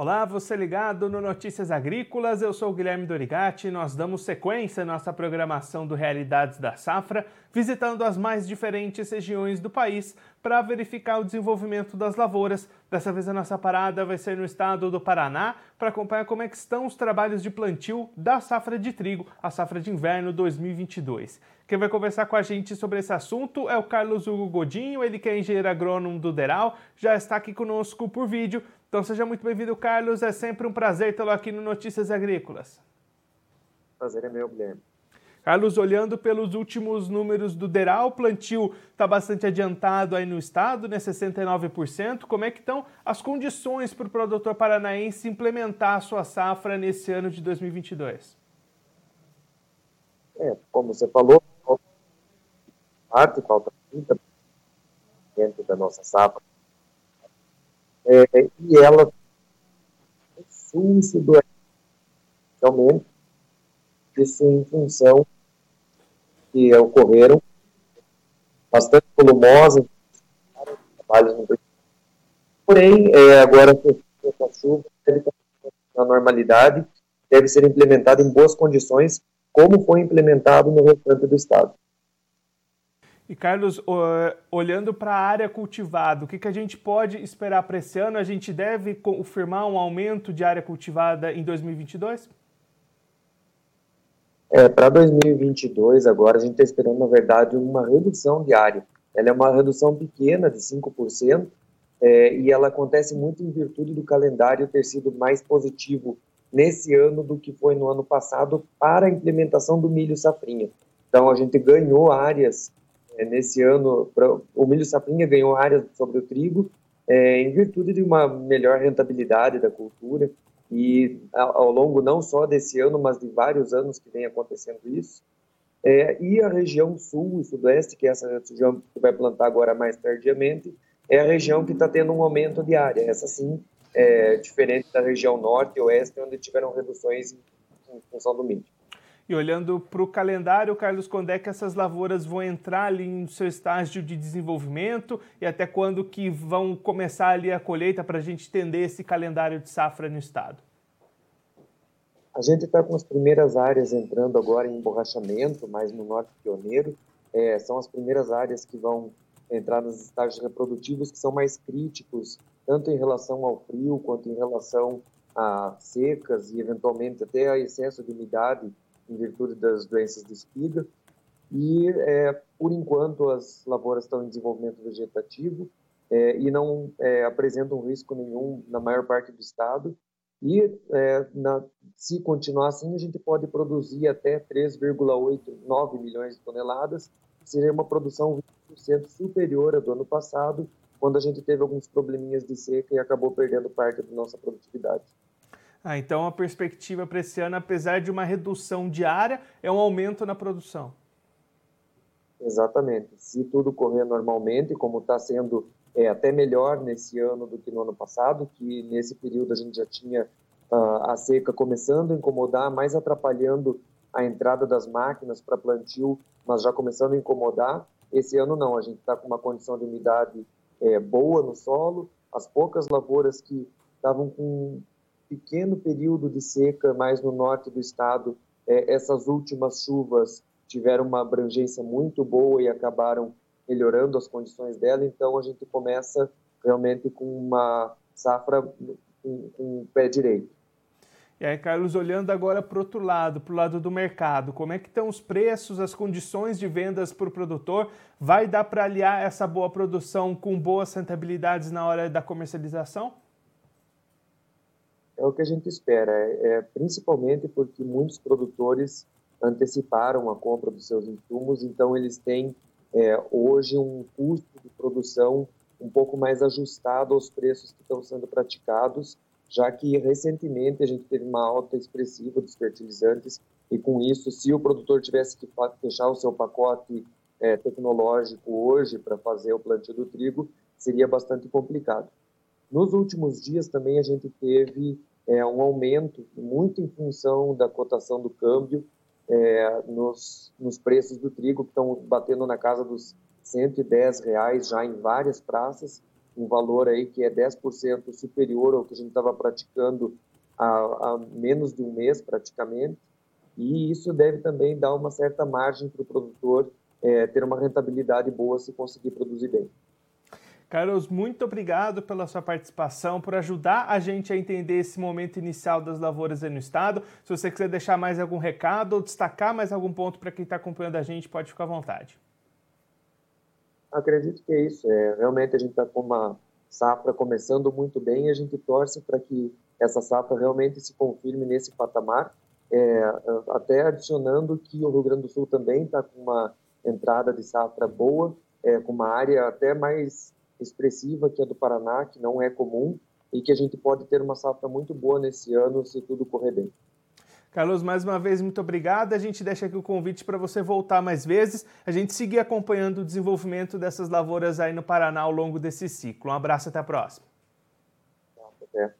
Olá, você ligado no Notícias Agrícolas, eu sou o Guilherme Dorigati e nós damos sequência à nossa programação do Realidades da Safra, visitando as mais diferentes regiões do país para verificar o desenvolvimento das lavouras. Dessa vez a nossa parada vai ser no estado do Paraná para acompanhar como é que estão os trabalhos de plantio da safra de trigo, a safra de inverno 2022. Quem vai conversar com a gente sobre esse assunto é o Carlos Hugo Godinho, ele que é engenheiro agrônomo do Deral, já está aqui conosco por vídeo. Então seja muito bem-vindo, Carlos. É sempre um prazer tê-lo aqui no Notícias Agrícolas. Prazer é meu, Guilherme. Carlos, olhando pelos últimos números do DERAL, o plantio está bastante adiantado aí no estado, né, 69%. Como é que estão as condições para o produtor paranaense implementar a sua safra nesse ano de 2022? É, como você falou, parte, falta 30% da nossa safra é, e ela sudoeste realmente isso em função que ocorreram bastante volumosas porém é, agora com a chuva deve na normalidade deve ser implementado em boas condições como foi implementado no restante do estado e Carlos, olhando para a área cultivada, o que, que a gente pode esperar para esse ano? A gente deve confirmar um aumento de área cultivada em 2022? É, para 2022, agora, a gente está esperando, na verdade, uma redução de área. Ela é uma redução pequena, de 5%, é, e ela acontece muito em virtude do calendário ter sido mais positivo nesse ano do que foi no ano passado para a implementação do milho safrinha. Então, a gente ganhou áreas nesse ano, o milho safrinha ganhou área sobre o trigo, é, em virtude de uma melhor rentabilidade da cultura, e ao, ao longo não só desse ano, mas de vários anos que vem acontecendo isso. É, e a região sul e sudeste, que é essa região que vai plantar agora mais tardiamente, é a região que está tendo um aumento de área. Essa sim é diferente da região norte e oeste, onde tiveram reduções em, em função do milho. E olhando para o calendário, Carlos, quando é que essas lavouras vão entrar ali no seu estágio de desenvolvimento e até quando que vão começar ali a colheita para a gente entender esse calendário de safra no estado? A gente está com as primeiras áreas entrando agora em emborrachamento, mais no norte pioneiro. É, são as primeiras áreas que vão entrar nos estágios reprodutivos que são mais críticos, tanto em relação ao frio quanto em relação a secas e eventualmente até a excesso de umidade em virtude das doenças de espiga. E, é, por enquanto, as lavouras estão em desenvolvimento vegetativo é, e não é, apresentam risco nenhum na maior parte do estado. E, é, na, se continuar assim, a gente pode produzir até 3,89 milhões de toneladas, seria uma produção 20% superior à do ano passado, quando a gente teve alguns probleminhas de seca e acabou perdendo parte da nossa produtividade. Ah, então a perspectiva para esse ano, apesar de uma redução diária, é um aumento na produção. Exatamente. Se tudo correr normalmente, como está sendo é, até melhor nesse ano do que no ano passado, que nesse período a gente já tinha uh, a seca começando a incomodar, mais atrapalhando a entrada das máquinas para plantio, mas já começando a incomodar. Esse ano não, a gente está com uma condição de umidade é, boa no solo, as poucas lavouras que estavam com pequeno período de seca mais no norte do estado, é, essas últimas chuvas tiveram uma abrangência muito boa e acabaram melhorando as condições dela, então a gente começa realmente com uma safra com, com o pé direito. E aí, Carlos, olhando agora para o outro lado, para o lado do mercado, como é que estão os preços, as condições de vendas para o produtor? Vai dar para aliar essa boa produção com boas rentabilidades na hora da comercialização? É o que a gente espera, é, é, principalmente porque muitos produtores anteciparam a compra dos seus insumos, então eles têm é, hoje um custo de produção um pouco mais ajustado aos preços que estão sendo praticados, já que recentemente a gente teve uma alta expressiva dos fertilizantes e com isso, se o produtor tivesse que fechar o seu pacote é, tecnológico hoje para fazer o plantio do trigo, seria bastante complicado. Nos últimos dias também a gente teve é, um aumento muito em função da cotação do câmbio é, nos, nos preços do trigo, que estão batendo na casa dos 110 reais já em várias praças. um valor aí que é 10% superior ao que a gente estava praticando há, há, menos de um mês praticamente, e isso deve também dar uma certa margem para o produtor é, ter uma rentabilidade boa se conseguir produzir bem. Carlos, muito obrigado pela sua participação, por ajudar a gente a entender esse momento inicial das lavouras aí no estado. Se você quiser deixar mais algum recado ou destacar mais algum ponto para quem está acompanhando a gente, pode ficar à vontade. Acredito que é isso. É, realmente a gente está com uma safra começando muito bem e a gente torce para que essa safra realmente se confirme nesse patamar. É, até adicionando que o Rio Grande do Sul também está com uma entrada de safra boa, é, com uma área até mais expressiva que a do Paraná, que não é comum, e que a gente pode ter uma safra muito boa nesse ano se tudo correr bem. Carlos, mais uma vez, muito obrigado. A gente deixa aqui o convite para você voltar mais vezes, a gente seguir acompanhando o desenvolvimento dessas lavouras aí no Paraná ao longo desse ciclo. Um abraço, até a próxima. Até.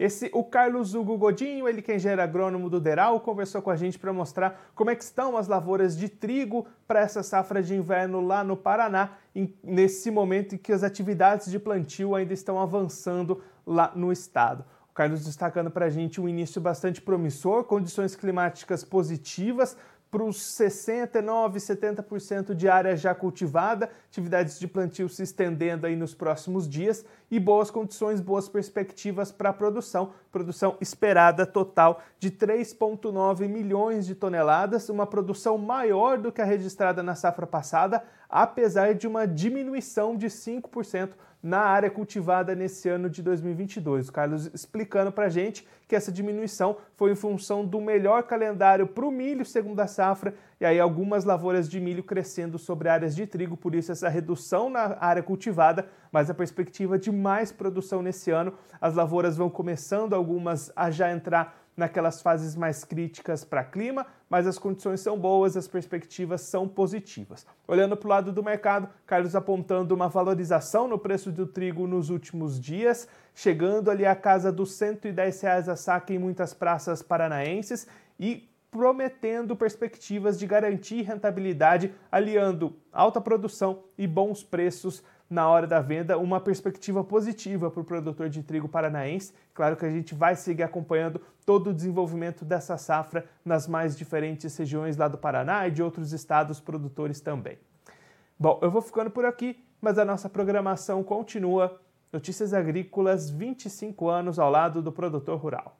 Esse, o Carlos Hugo Godinho, ele que é engenheiro agrônomo do Deral, conversou com a gente para mostrar como é que estão as lavouras de trigo para essa safra de inverno lá no Paraná, em, nesse momento em que as atividades de plantio ainda estão avançando lá no estado. O Carlos destacando para a gente um início bastante promissor, condições climáticas positivas, para os 69%, 70% de área já cultivada, atividades de plantio se estendendo aí nos próximos dias e boas condições, boas perspectivas para a produção. Produção esperada total de 3,9 milhões de toneladas, uma produção maior do que a registrada na safra passada, apesar de uma diminuição de 5% na área cultivada nesse ano de 2022. O Carlos explicando para a gente que essa diminuição foi em função do melhor calendário para o milho segundo a safra e aí algumas lavouras de milho crescendo sobre áreas de trigo, por isso essa redução na área cultivada, mas a perspectiva de mais produção nesse ano. As lavouras vão começando algumas a já entrar naquelas fases mais críticas para clima, mas as condições são boas, as perspectivas são positivas. Olhando para o lado do mercado, Carlos apontando uma valorização no preço do trigo nos últimos dias, chegando ali à casa dos 110 reais a saca em muitas praças paranaenses e prometendo perspectivas de garantir rentabilidade, aliando alta produção e bons preços na hora da venda, uma perspectiva positiva para o produtor de trigo paranaense. Claro que a gente vai seguir acompanhando todo o desenvolvimento dessa safra nas mais diferentes regiões lá do Paraná e de outros estados produtores também. Bom, eu vou ficando por aqui, mas a nossa programação continua. Notícias Agrícolas, 25 anos ao lado do produtor rural.